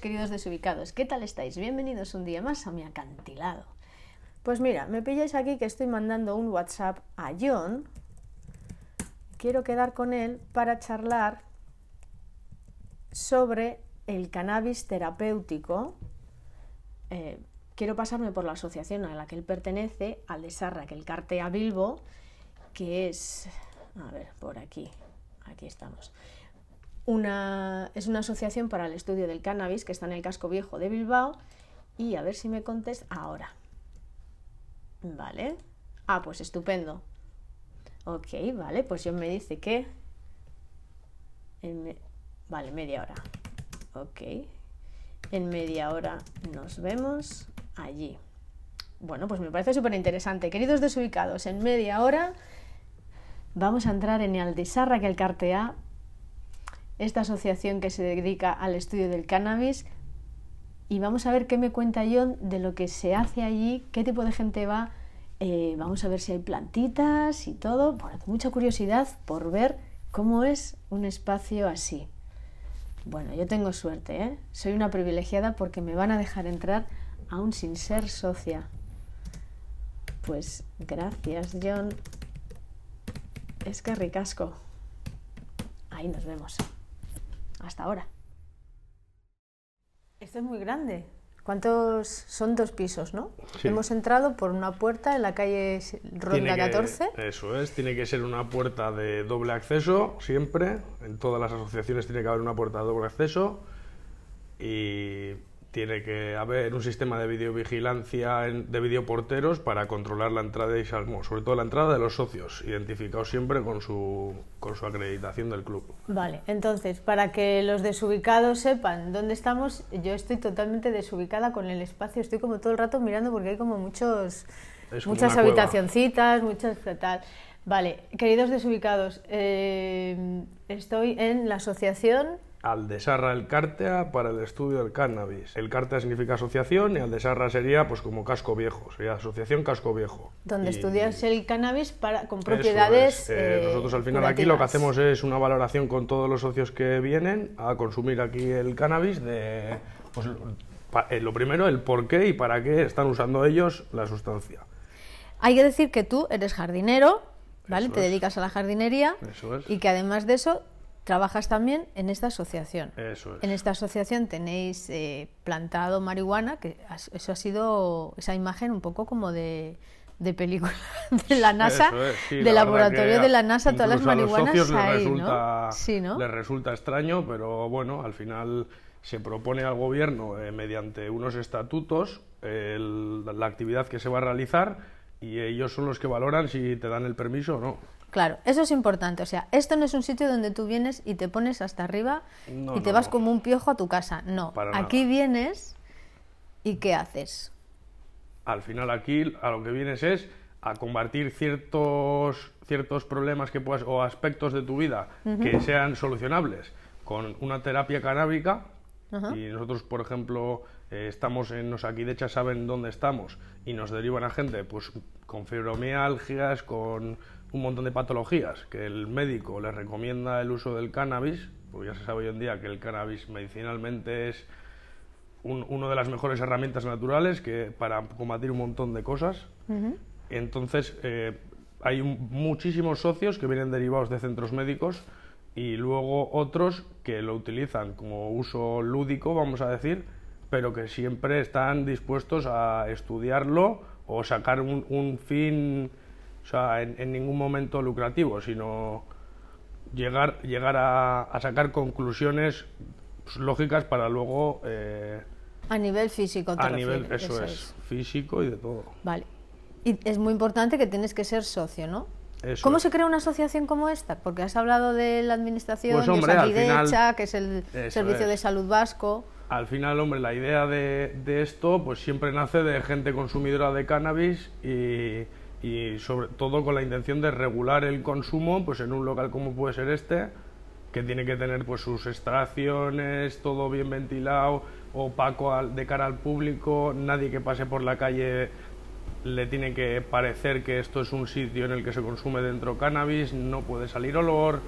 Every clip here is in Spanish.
Queridos desubicados, ¿qué tal estáis? Bienvenidos un día más a mi acantilado. Pues mira, me pilláis aquí que estoy mandando un WhatsApp a John. Quiero quedar con él para charlar sobre el cannabis terapéutico. Eh, quiero pasarme por la asociación a la que él pertenece, al de Sarra, que el Cartea Bilbo, que es, a ver, por aquí, aquí estamos. Es una asociación para el estudio del cannabis que está en el casco viejo de Bilbao y a ver si me contesta ahora. Vale. Ah, pues estupendo. Ok, vale, pues yo me dice que... Vale, media hora. Ok. En media hora nos vemos allí. Bueno, pues me parece súper interesante. Queridos desubicados, en media hora vamos a entrar en Aldesarra, que el Cartea, esta asociación que se dedica al estudio del cannabis, y vamos a ver qué me cuenta John de lo que se hace allí, qué tipo de gente va. Eh, vamos a ver si hay plantitas y todo. Bueno, mucha curiosidad por ver cómo es un espacio así. Bueno, yo tengo suerte, ¿eh? Soy una privilegiada porque me van a dejar entrar aún sin ser socia. Pues gracias, John. Es que ricasco. Ahí nos vemos. Hasta ahora. Esto es muy grande. ¿Cuántos? Son dos pisos, ¿no? Hemos entrado por una puerta en la calle Ronda 14. Eso es, tiene que ser una puerta de doble acceso, siempre. En todas las asociaciones tiene que haber una puerta de doble acceso. Y tiene que haber un sistema de videovigilancia de videoporteros para controlar la entrada y salmo, sobre todo la entrada de los socios, identificados siempre con su, con su acreditación del club. Vale, entonces, para que los desubicados sepan dónde estamos, yo estoy totalmente desubicada con el espacio, estoy como todo el rato mirando porque hay como muchos, muchas habitacioncitas, muchas tal. Vale, queridos desubicados, eh, estoy en la asociación Aldesarra el Cártea para el estudio del cannabis. El Cártea significa asociación y Aldesarra sería pues como casco viejo, sería asociación casco viejo. Donde estudias el cannabis para, con propiedades. Eh, nosotros al final aquí lo que hacemos es una valoración con todos los socios que vienen a consumir aquí el cannabis de pues, eh, lo primero, el por qué y para qué están usando ellos la sustancia. Hay que decir que tú eres jardinero, ¿vale? Te dedicas a la jardinería eso es. y que además de eso trabajas también en esta asociación. Eso es. En esta asociación tenéis eh, plantado marihuana, que eso ha sido esa imagen un poco como de, de película de la NASA, del laboratorio de la NASA, todas las marihuanas ahí, resulta, ¿no? Sí, ¿no? Les resulta extraño, pero bueno, al final se propone al gobierno eh, mediante unos estatutos la actividad que se va a realizar y ellos son los que valoran si te dan el permiso o no. Claro, eso es importante. O sea, esto no es un sitio donde tú vienes y te pones hasta arriba y te vas como un piojo a tu casa. No, aquí vienes y ¿qué haces? Al final aquí a lo que vienes es a combatir ciertos, ciertos problemas que puedas, o aspectos de tu vida que sean solucionables con una terapia canábica. Y nosotros, por ejemplo, eh, estamos en los aquí de hecho saben dónde estamos y nos derivan a gente pues con fibromialgias, con un montón de patologías que el médico le recomienda el uso del cannabis, porque ya se sabe hoy en día que el cannabis medicinalmente es una de las mejores herramientas naturales que para combatir un montón de cosas. Entonces, eh, hay muchísimos socios que vienen derivados de centros médicos y luego otros que lo utilizan como uso lúdico, vamos a decir, pero que siempre están dispuestos a estudiarlo o sacar un fin o sea, en, ningún momento lucrativo, sino llegar, llegar a, sacar conclusiones lógicas para luego... Eh, a nivel físico, A nivel, eso, es, físico y de todo. Vale. Y es muy importante que tienes que ser socio, ¿no? ¿Cómo se crea una asociación como esta? Porque has hablado de la administración, pues, de que es el Servicio de Salud Vasco. al final, hombre, la idea de, de esto pues siempre nace de gente consumidora de cannabis y, y sobre todo con la intención de regular el consumo pues en un local como puede ser este que tiene que tener pues sus extracciones, todo bien ventilado, opaco al- de cara al público, nadie que pase por la calle le tiene que parecer que esto es un sitio en el que se consume dentro cannabis, no puede salir olor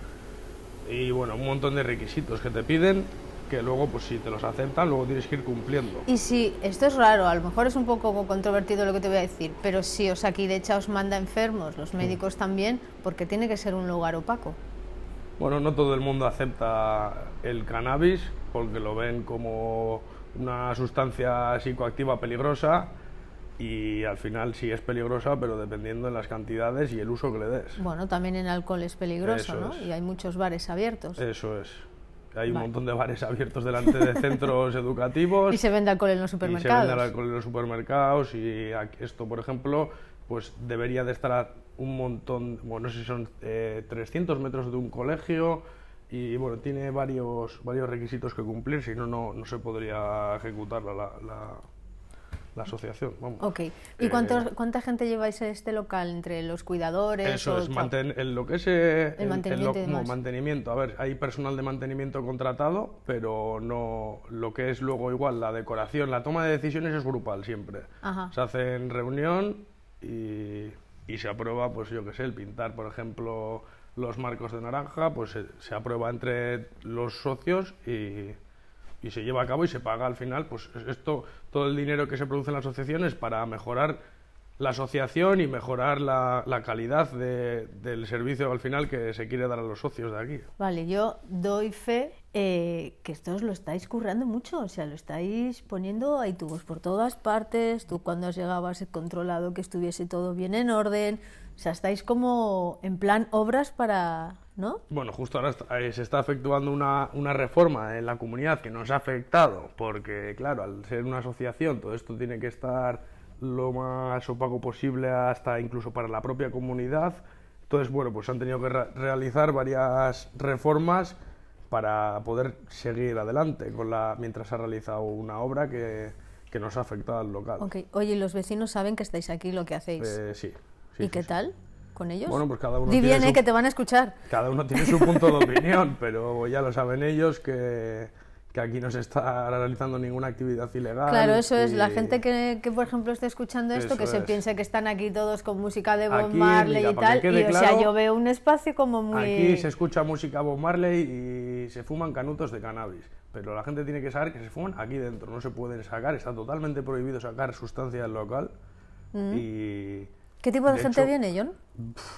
y bueno, un montón de requisitos que te piden que luego pues si te los aceptan, luego tienes que ir cumpliendo. Y si, esto es raro, a lo mejor es un poco controvertido lo que te voy a decir, pero si os aquí de hecho os manda enfermos, los médicos también, porque tiene que ser un lugar opaco. Bueno, no todo el mundo acepta el cannabis porque lo ven como una sustancia psicoactiva peligrosa y al final sí es peligrosa, pero dependiendo de las cantidades y el uso que le des. Bueno, también en alcohol es peligroso, Eso ¿no? es. Y hay muchos bares abiertos. Eso es. Hay un Vale. montón de bares abiertos delante de centros educativos. Y se vende alcohol en los y se supermercados. vende alcohol en los supermercados y esto, por ejemplo, pues debería de estar a un montón, bueno, no sé si son eh, 300 metros de un colegio y bueno, tiene varios, varios requisitos que cumplir, si no, no, no se podría ejecutar la, la, la- asociación. Vamos. Ok. ¿Y Eh, cuántos- cuánta gente lleváis a este local? ¿Entre los cuidadores? Eso o es, manten- en lo que es eh, El mantenimiento demás. mantenimiento. A ver, hay personal de mantenimiento contratado, pero no lo que es luego igual la decoración, la toma de decisiones es grupal siempre. Ajá. Se hace en reunión y, y se aprueba, pues yo qué sé, el pintar, por ejemplo, los marcos de naranja, pues se, se aprueba entre los socios y, y se lleva a cabo y se paga al final, pues es- esto, todo el dinero que se produce en la asociación es para mejorar la asociación y mejorar la, la calidad de- del servicio al final que se quiere dar a los socios de aquí. Vale, yo doy fe eh, que esto os lo estáis currando mucho, o sea, lo estáis poniendo, hay tubos por todas partes, tú cuando has controlado que estuviese todo bien en orden, o sea, estáis como en plan obras para, ¿no? Bueno, justo ahora está- eh, se está efectuando una, una reforma en la comunidad que nos ha afectado, porque claro, al ser una asociación todo esto tiene que estar lo más opaco posible hasta incluso para la propia comunidad. Entonces, bueno, pues han tenido que re- realizar varias reformas para poder seguir adelante con la, mientras se ha realizado una obra que, que nos ha afectado al local. Ok, oye, ¿y los vecinos saben que estáis aquí, lo que hacéis? Eh, sí. sí, ¿Y sí, qué sí. tal con ellos? Bueno, pues cada uno Di bien, eh, su- que te van a escuchar. Cada uno tiene su punto de opinión, pero ya lo saben ellos que, que aquí no se está realizando ninguna actividad ilegal. Claro, eso es. La y gente que, que, por ejemplo, esté escuchando esto, Eso que se es. piense que están aquí todos con música de Bob Aquí, Marley mira, y tal. que Y, quede o sea, claro, yo veo un espacio como muy... Aquí se escucha música Bob Marley y se fuman canutos de cannabis. Pero la gente tiene que saber que se fuman aquí dentro, no se pueden sacar, está totalmente prohibido sacar sustancia del local. Y ¿Qué tipo de, de gente hecho, viene, John?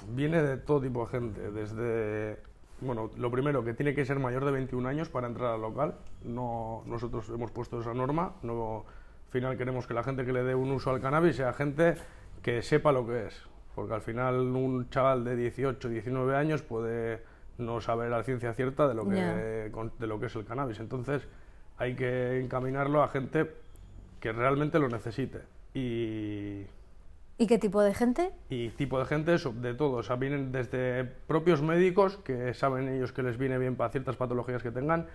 Viene de todo tipo de gente, desde... Bueno, lo primero, que tiene que ser mayor de 21 años para entrar al local. No, nosotros hemos puesto esa norma. No, al final queremos que la gente que le dé un uso al cannabis sea gente que sepa lo que es. Porque al final un chaval de 18, 19 años puede no saber a ciencia cierta de lo que, con- de lo que es el cannabis. Entonces hay que encaminarlo a gente que realmente lo necesite. Y, ¿Y qué tipo de gente? y tipo de gente de todo. O sea, vienen desde propios médicos que saben ellos que les viene bien para ciertas patologías que tengan,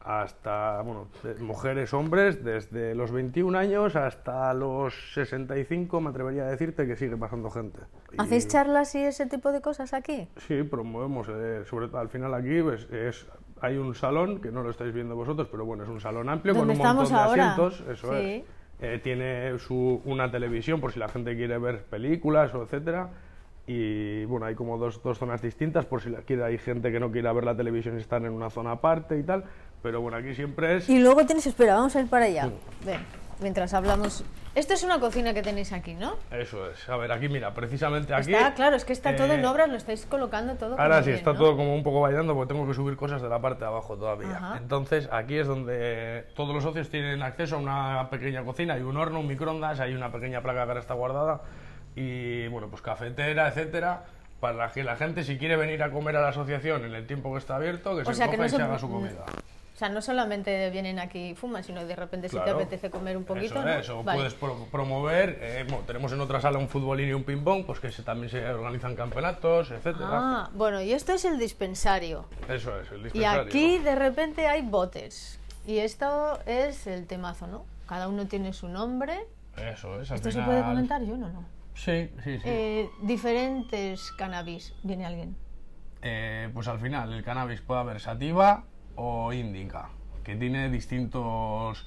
hasta bueno, mujeres, hombres, desde los 21 años hasta los 65, me atrevería a decirte que sigue pasando gente. Y- ¿Hacéis charlas y ese tipo de cosas aquí? Sí, promovemos, eh, sobre todo al final aquí pues, es, hay un salón, que no lo estáis viendo vosotros, pero bueno, es un salón amplio con ¿Dónde un montón de ahora? asientos, eso Sí. es. Eh, tiene su, una televisión por si la gente quiere ver películas o etcétera. Y bueno, hay como dos, dos zonas distintas por si la quiere, hay gente que no quiera ver la televisión y están en una zona aparte y tal. Pero bueno, aquí siempre es... Y luego tienes, espera, vamos a ir para allá. Ven, mientras hablamos. Esto es una cocina que tenéis aquí, ¿no? Eso es. A ver, aquí mira, precisamente aquí... está, claro, es que está todo en eh, obras, lo estáis colocando todo. Ahora sí, bien, está ¿no? todo como un poco bailando porque tengo que subir cosas de la parte de abajo todavía. Ajá. Entonces, aquí es donde todos los socios tienen acceso a una pequeña cocina, hay un horno, un microondas, hay una pequeña placa que ahora está guardada y, bueno, pues cafetera, etcétera, para que la gente, si quiere venir a comer a la asociación en el tiempo que está abierto, que O se que coja no y se- haga su comida. O sea, no solamente vienen aquí y fuman, sino de repente si te Claro. apetece comer un poquito. Eso ¿no? es, o Vale. puedes pro- promover, eh, bueno, tenemos en otra sala un futbolín y un ping-pong, pues que se- también se organizan campeonatos, etcétera. Ah, bueno, y esto es el dispensario. Eso es, el Y dispensario. aquí de repente hay botes. Y esto es el temazo, ¿no? Cada uno tiene su nombre. Eso es. ¿Esto se final- puede comentar? Yo no, no. Sí, sí, sí. Eh, diferentes cannabis. Viene alguien. Eh, pues al final el cannabis puede haber sativa o índica, que tiene distintos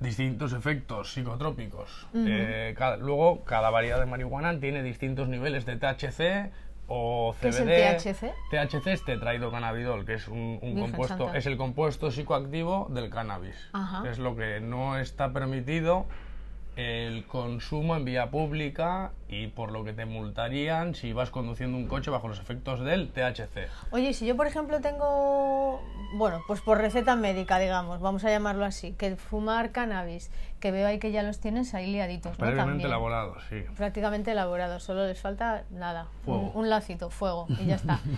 distintos efectos psicotrópicos. Eh, cada- luego, cada variedad de marihuana tiene distintos niveles de THC o CBD. ¿Qué es el THC? THC es tetrahidrocannabidol, que es un, compuesto, Santa. es el compuesto psicoactivo del cannabis. Ajá. Es lo que no está permitido el consumo en vía pública y por lo que te multarían si vas conduciendo un coche bajo los efectos del THC. Oye, si yo por ejemplo tengo, bueno, pues por receta médica, digamos, vamos a llamarlo así, que fumar cannabis, que veo ahí que ya los tienes ahí liaditos, ¿no? Previamente También. elaborado, sí. Prácticamente elaborados, solo les falta nada, Fuego. Un, un lacito, fuego, y ya está.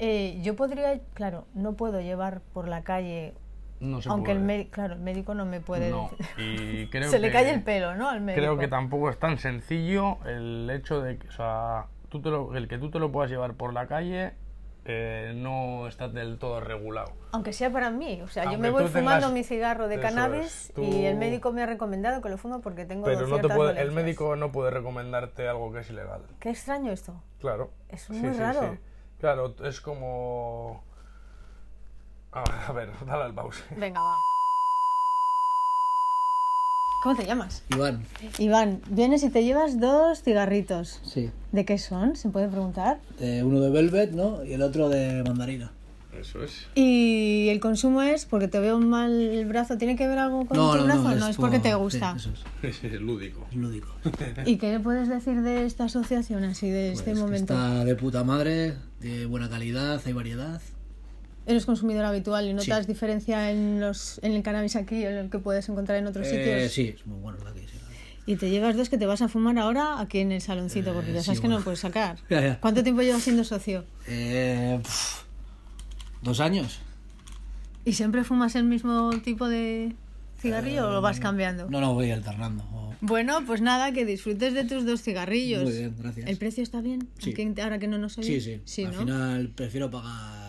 Eh, yo podría, claro, no puedo llevar por la calle, No se aunque el, médico, claro, el médico no me puede No, decir. y creo Se le cae el pelo, ¿no? Al médico. Creo que tampoco es tan sencillo el hecho de que, o sea, tú te lo- el que tú te lo puedas llevar por la calle eh, no está del todo regulado. Aunque sea para mí, o sea, yo me voy fumando tengas- mi cigarro de cannabis es, tú- y el médico me ha recomendado que lo fume porque tengo Pero no te puede, el médico no puede recomendarte algo que es ilegal. Qué extraño esto. Claro. Es muy raro. Claro, es como... A ver, a ver, dale al pause. Venga, va. ¿Cómo te llamas? Iván, Iván, vienes y te llevas dos cigarritos. sí. ¿De qué son? ¿Se puede preguntar? Eh, uno de Velvet, ¿no? Y el otro de mandarina. Eso es. Y el consumo es porque te veo mal el brazo. ¿Tiene que ver algo con tu brazo? No, es, porque te gusta. Sí, eso es, Es lúdico. es lúdico. ¿Y qué puedes decir de esta asociación así de este Pues que momento? Está de puta madre, de buena calidad, hay variedad. Eres consumidor habitual y notas Sí. diferencia en los en el cannabis aquí en el que puedes encontrar en otros Eh, sitios. sí, es muy bueno la que sí. Y te llevas dos que te vas a fumar ahora aquí en el saloncito porque ya sí, sabes que no lo puedes sacar. Ya, ya. ¿Cuánto tiempo llevas siendo socio? Eh, pf, ¿Dos años? ¿Y siempre fumas el mismo tipo de cigarrillo o lo vas cambiando? No, no, voy alternando. Bueno, pues nada, que disfrutes de tus dos cigarrillos. Muy bien, gracias. ¿El precio está bien? Sí. Aquí, ahora que no nos oye. Sí, sí. Sí, Al ¿no? final prefiero pagar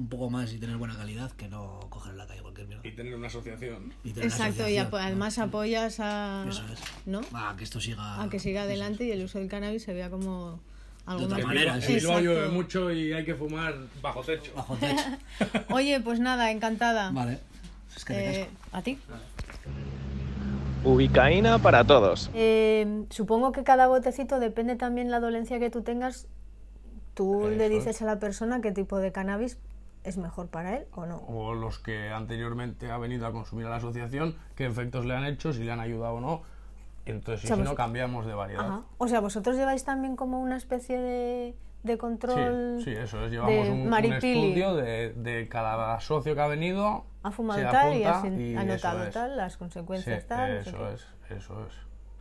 un poco más y tener buena calidad que no coger en la calle cualquier mierda. Y tener una asociación. Y tener una Exacto, y asociación, apo- ¿no? además apoyas a... Eso es. ¿No? Ah, que esto siga. A que siga adelante y el uso del cannabis se vea como algo otra más... manera, En. Bilbao llueve mucho y hay que fumar bajo techo. Bajo techo. Oye, pues nada, encantada. vale. Es que Eh, ¿A ti? Ubicaína para todos. Eh, supongo que cada botecito depende también la dolencia que tú tengas. Tú le Eso dices a la persona qué tipo de cannabis es mejor para él o no. O los que anteriormente ha venido a consumir a la asociación, qué efectos le han hecho, si le han ayudado o no. Entonces, O sea, si vos- no, cambiamos de variedad. Ajá. O sea, vosotros lleváis también como una especie de, de control. Sí, sí, eso es. Llevamos un, estudio de, de cada socio que ha venido. Ha fumado tal y ha eso notado es. tal, las Sí, consecuencias tal. no sé eso qué. es, eso es.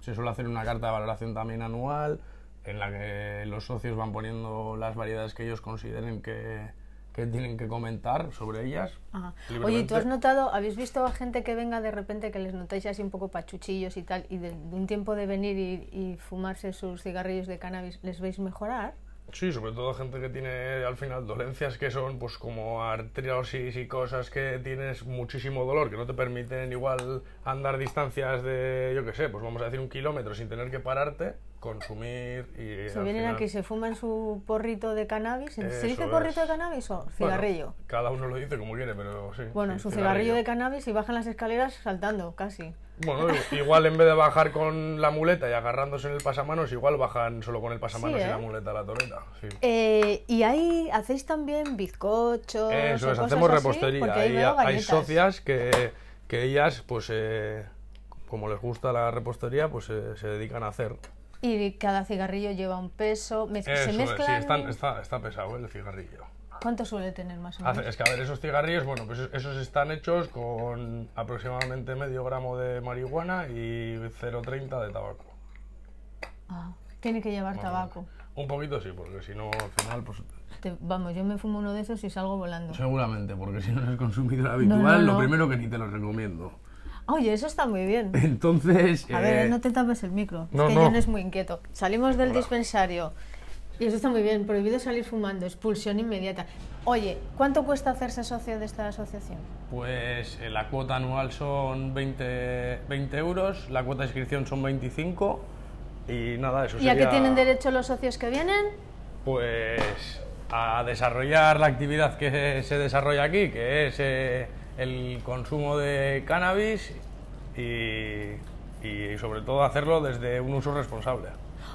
Se suele hacer una carta de valoración también anual en la que los socios van poniendo las variedades que ellos consideren que, que tienen que comentar sobre ellas. Ajá. Oye, ¿y libremente. tú has notado, habéis visto a gente que venga de repente que les notáis así un poco pachuchillos y tal, y de, de un tiempo de venir y, y fumarse sus cigarrillos de cannabis, ¿les veis mejorar? Sí, sobre todo gente que tiene al final dolencias que son pues como artrosis y cosas que tienes muchísimo dolor, que no te permiten igual andar distancias de, yo qué sé, pues vamos a decir un kilómetro sin tener que pararte, consumir y... Se vienen final- aquí, se fuman su porrito de cannabis. ¿Se Eso dice es. porrito de cannabis o Bueno, cigarrillo? cada uno lo dice como quiere, pero sí. Bueno, sí, su cigarrillo de cannabis y bajan las escaleras saltando, casi. Bueno, igual en vez de bajar con la muleta y agarrándose en el pasamanos, igual bajan solo con el pasamanos Sí, y la ¿eh? muleta a la toreta. Sí. Eh, y ahí hacéis también bizcochos. Eso es, hacemos repostería. Hay galletas. socias que, que ellas, pues, eh, como les gusta la repostería, pues eh, se dedican a hacer. Y cada cigarrillo lleva un peso. mez- Eso se es, mezclan. sí, están- está, está pesado ¿eh? el cigarrillo. ¿Cuánto suele tener más o menos? Hace- es que, a ver, esos cigarrillos, bueno, pues esos están hechos con aproximadamente medio gramo de marihuana y 0,30 de tabaco. Ah, tiene que llevar Más o tabaco. Un poquito sí, porque si no, al final, pues Te- vamos, yo me fumo uno de esos y salgo volando. seguramente, porque si no eres consumidor habitual, no, lo no. primero que ni te lo recomiendo. Oye, eso está muy bien. Entonces, A ver, eh, no te tapes el micro. no, es que no. John es muy inquieto. Salimos del dispensario. Y eso está muy bien, prohibido salir fumando, expulsión inmediata. Oye, ¿cuánto cuesta hacerse socio de esta asociación? Pues eh, la cuota anual son 20, 20 euros, la cuota de inscripción son 25 y nada, eso ¿Y a qué tienen derecho los socios que vienen? Pues a desarrollar la actividad que se desarrolla aquí, que es eh, el consumo de cannabis y, y sobre todo hacerlo desde un uso responsable.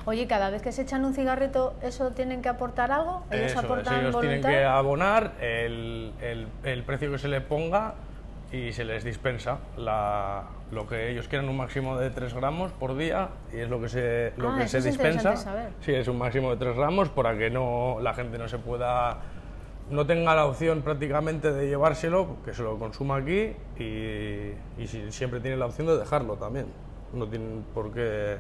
Oye, cada vez que se echan un cigarrito, ¿eso tienen que aportar algo? ¿Ellos Eso es, aportan ellos tienen que abonar el, el- el precio que se le ponga y se les dispensa la- lo que ellos quieran, un máximo de 3 gramos por día y es lo que se, lo Ah, que eso se es dispensa. saber. Sí, es un máximo de 3 gramos para que no, la gente no se pueda no tenga la opción prácticamente de llevárselo, que se lo consuma aquí y, y si- siempre tiene la opción de dejarlo también. No tienen por qué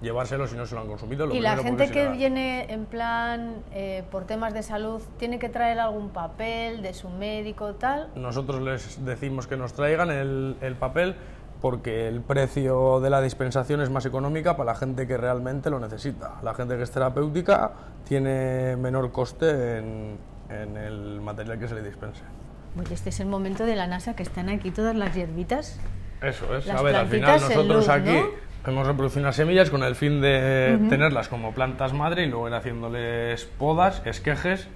llevárselo si no se lo han consumido. lo Y la gente que viene en plan eh, por temas de salud, ¿tiene que traer algún papel de su médico tal? Nosotros les decimos que nos traigan el, el papel porque el precio de la dispensación es más económica para la gente que realmente lo necesita. La gente que es terapéutica tiene menor coste en, en el material que se le dispense. Oye, este es el momento de la NASA que están aquí todas las hierbitas. Eso es. Las a ver, al final nosotros luz, aquí ¿no? hemos reproducido unas semillas con el fin de tenerlas como plantas madre y luego ir haciéndoles podas, esquejes,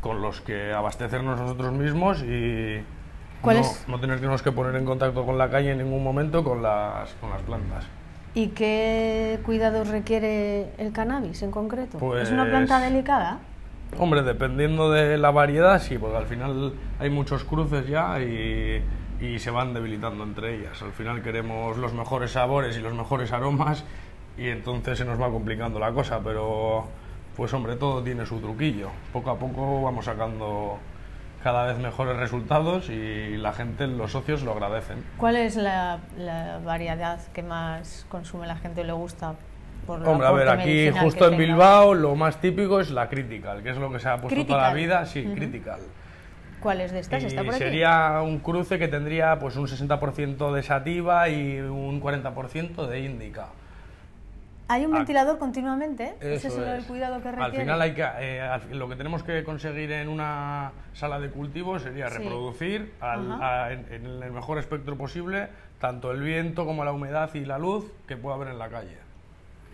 con los que abastecernos nosotros mismos y ¿Cuál no, no tenernos que poner en contacto con la calle en ningún momento con las, con las plantas. ¿Y qué cuidados requiere el cannabis en concreto? ¿Es una Pues- planta delicada? Hombre, dependiendo de la variedad, sí, porque al final hay muchos cruces ya y, y se van debilitando entre ellas. Al final queremos los mejores sabores y los mejores aromas y entonces se nos va complicando la cosa, pero pues hombre, todo tiene su truquillo. Poco a poco vamos sacando cada vez mejores resultados y la gente, los socios lo agradecen. ¿Cuál es la, la variedad que más consume la gente o le gusta? Por Hombre, a ver, aquí justo en? Bilbao lo más típico es la Critical, que es lo que se ha puesto toda la Critical. vida, sí, Critical. ¿Cuál es de estas? ¿Está Y por aquí? sería un cruce que tendría pues un 60% de sativa y un 40% de índica. ¿Hay un Ah, ventilador continuamente? ¿Ese Eso es el es. que requiere? Al final hay que, eh, lo que tenemos que conseguir en una sala de cultivo sería Sí. reproducir al- Ajá. a- en, en el mejor espectro posible tanto el viento como la humedad y la luz que pueda haber en la calle.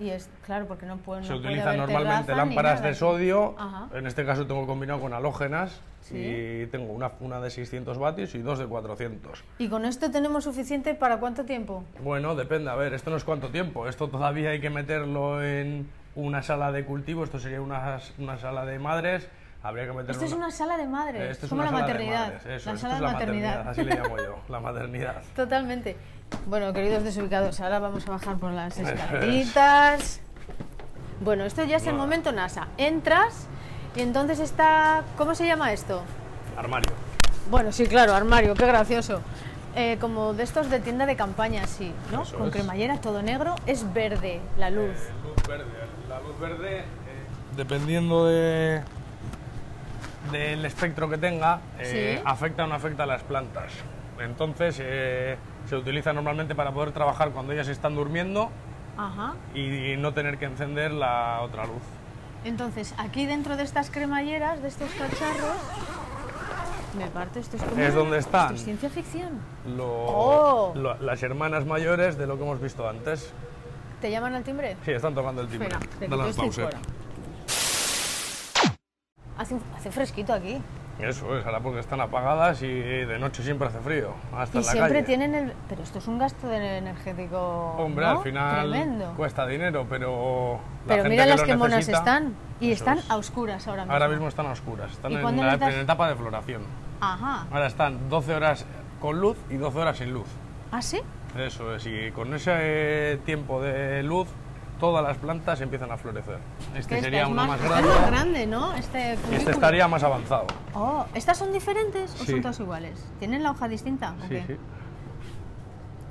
Y es, claro, porque no puede Se no utilizan normalmente lámparas de sodio, Ajá. en este caso tengo combinado con halógenas Sí. y tengo una, una de 600 vatios y dos de 400. ¿Y con esto tenemos suficiente para cuánto tiempo? Bueno, depende. A ver, esto no es cuánto tiempo. Esto todavía hay que meterlo en una sala de cultivo. Esto sería una, una sala de madres. Habría que meterlo Esto es una sala de madres, Esto es como una la maternidad. madres, eso, la sala de la maternidad. Así le llamo yo, la maternidad. Totalmente. Bueno, queridos desubicados, ahora vamos a bajar por las escaleritas. Bueno, esto ya es el momento NASA. Entras y entonces está... ¿Cómo se llama esto? Armario. Bueno, sí, claro, armario, qué gracioso. Eh, como de estos de tienda de campaña, sí, ¿no? Eso Con es. cremallera, todo negro, es verde la luz. Eh, luz verde. La luz verde, eh, dependiendo de del espectro que tenga, Sí. afecta o no afecta a las plantas. Entonces, eh, se utiliza normalmente para poder trabajar cuando ellas están durmiendo Ajá. y no tener que encender la otra luz. Entonces, aquí dentro de estas cremalleras, de estos cacharros, me parto, esto es como... Es donde están. Esto es ciencia ficción. Lo- Oh. lo- las hermanas mayores de lo que hemos visto antes. ¿Te llaman al timbre? Sí, están tocando el timbre. Espera, estoy fuera. Hace, hace fresquito aquí. Eso es, ahora porque están apagadas y de noche siempre hace frío. Hasta Y en la siempre calle. tienen el... Pero esto es un gasto de energético... Hombre, ¿no? al final Tremendo. cuesta dinero, pero. la Pero gente mira que las que monas necesita- están. Y están es. a oscuras ahora mismo. Ahora mismo están a oscuras, están ¿Y en la en etapa de floración. Ajá. Ahora están 12 horas con luz y 12 horas sin luz. ¿Ah, sí? Eso es, y con ese tiempo de luz, todas las plantas empiezan a florecer. Este sería esta es uno más, grande. más grande, ¿no? Este, Este estaría más avanzado. Oh, ¿estas son diferentes o Sí. son todas iguales? ¿Tienen la hoja distinta? Sí, sí.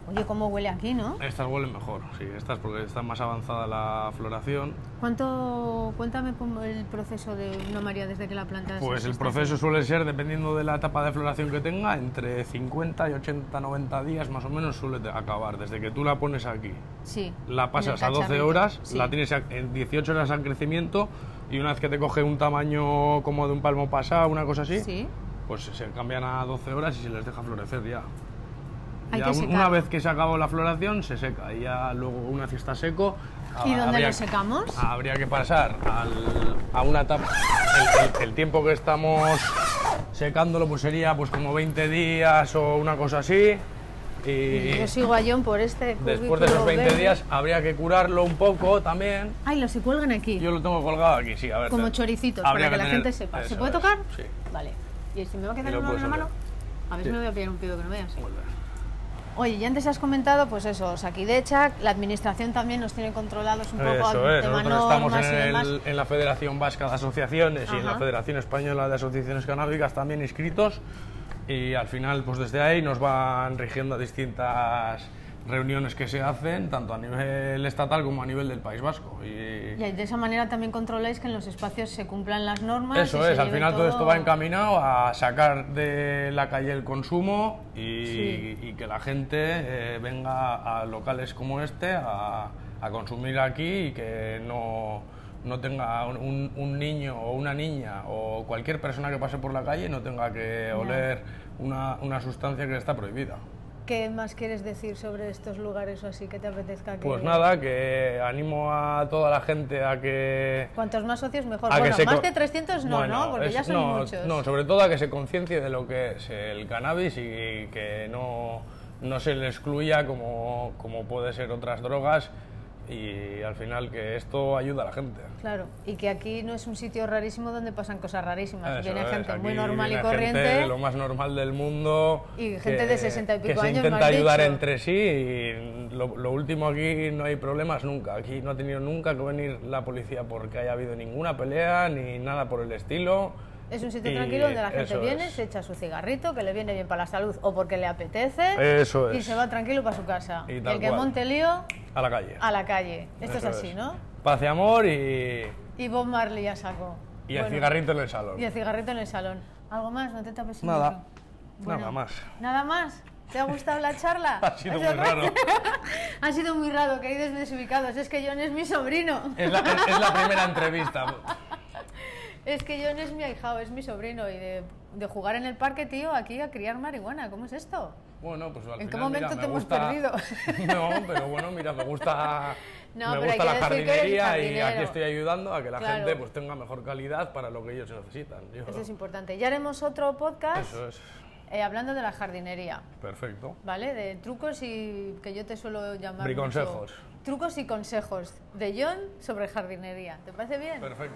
Oye, cómo huele aquí, ¿no? Estas huelen mejor, sí, estas porque está más avanzada la floración. ¿Cuánto, cuéntame el proceso de una María desde que la plantas? Pues el proceso suele ser, dependiendo de la etapa de floración que tenga, entre 50 y 80, 90 días más o menos suele acabar. Desde que tú la pones aquí, Sí. la pasas a 12 cacharrito, horas, sí. la tienes en 18 horas en crecimiento y una vez que te coge un tamaño como de un palmo pasado, una cosa así, Sí. pues se cambian a 12 horas y se les deja florecer ya. Hay Ya que un- una vez que se acabado la floración, se seca. Y ya luego, una vez que está seco, ¿Y ah, dónde habría- lo secamos? Habría que pasar al- a una etapa. El, el- el tiempo que estamos secándolo pues sería pues como 20 días o una cosa así. Y Yo sigo a John por este después de esos cubículo 20 verde. días habría que curarlo un poco también. Ay, los se cuelgan aquí. Yo lo tengo colgado aquí, sí, a ver. como choricitos, habría para que, la tener- gente sepa. ¿Se puede tocar? Sí. Vale. ¿Y si me va a quedar uno en la mano? A ver Sí. si me voy a pillar un pido que no veas. Vuelve. Oye, y antes has comentado, pues eso, Sakidecha, la administración también nos tiene controlados un poco Eso al es, tema nosotros estamos y en, demás. el- en la Federación Vasca de Asociaciones y en la. Federación Española de Asociaciones Canábicas también inscritos y al final pues desde ahí nos van rigiendo distintas reuniones que se hacen tanto a nivel estatal como a nivel del País Vasco y Y de esa manera también controláis que en los espacios se cumplan las normas. eso es, al final todo esto va encaminado a sacar de la calle el consumo y, Sí. y que la gente eh, venga a locales como este a, a consumir aquí y que no, no tenga un, un niño o una niña o cualquier persona que pase por la calle no tenga que oler una, una sustancia que está prohibida. ¿Qué más quieres decir sobre estos lugares o así que te apetezca que... Pues nada, que animo a toda la gente a que Cuantos más socios mejor. a que Bueno, se más de 300 no, Bueno, ¿no? Porque es- ya son no, muchos. No, sobre todo a que se conciencie de lo que es el cannabis y que no, no se le excluya como, como puede ser otras drogas y al final que esto ayuda a la gente. Claro, y que aquí no es un sitio rarísimo donde pasan cosas rarísimas. Eso Viene gente muy normal y corriente. gente de lo más normal del mundo. Y gente de 60 y pico que se años, intenta me has ayudar dicho. entre sí y lo, lo último aquí no hay problemas nunca. Aquí no ha tenido nunca que venir la policía porque haya habido ninguna pelea ni nada por el estilo. Es un sitio tranquilo donde la gente viene, es. se echa su cigarrito, que le viene bien para la salud o porque le apetece. Eso Y es. se va tranquilo para su casa. Y Y el que cual. monte lío, A la calle. a la calle. Esto Eso es así, ¿no? Paz y amor y, Y Bob Marley ya saco. y el cigarrito en el salón. Y el cigarrito en el salón. ¿Algo más? ¿No te tapes Nada. Bueno, Nada más. ¿Nada más? ¿Te ha gustado la charla? Ha sido ¿Ha muy raro. ha sido muy raro, queridos desubicados. Es que John es mi sobrino. Es la, es- es la primera entrevista. Es que John es mi ahijado, es mi sobrino. Y de, de jugar en el parque, tío, aquí a criar marihuana. ¿Cómo es esto? Bueno, pues al ¿En qué final, momento me te hemos gusta- perdido? No, pero bueno, mira, me gusta, No, me gusta la jardinería y aquí estoy ayudando a que la Claro. gente pues tenga mejor calidad para lo que ellos necesitan. Yo- Eso es importante. Ya haremos otro podcast Eso es, eh, hablando de la jardinería. perfecto. ¿Vale? De trucos y que yo te suelo llamar. Briconsejos. mucho- Trucos y consejos de John sobre jardinería. ¿Te parece bien? Perfecto.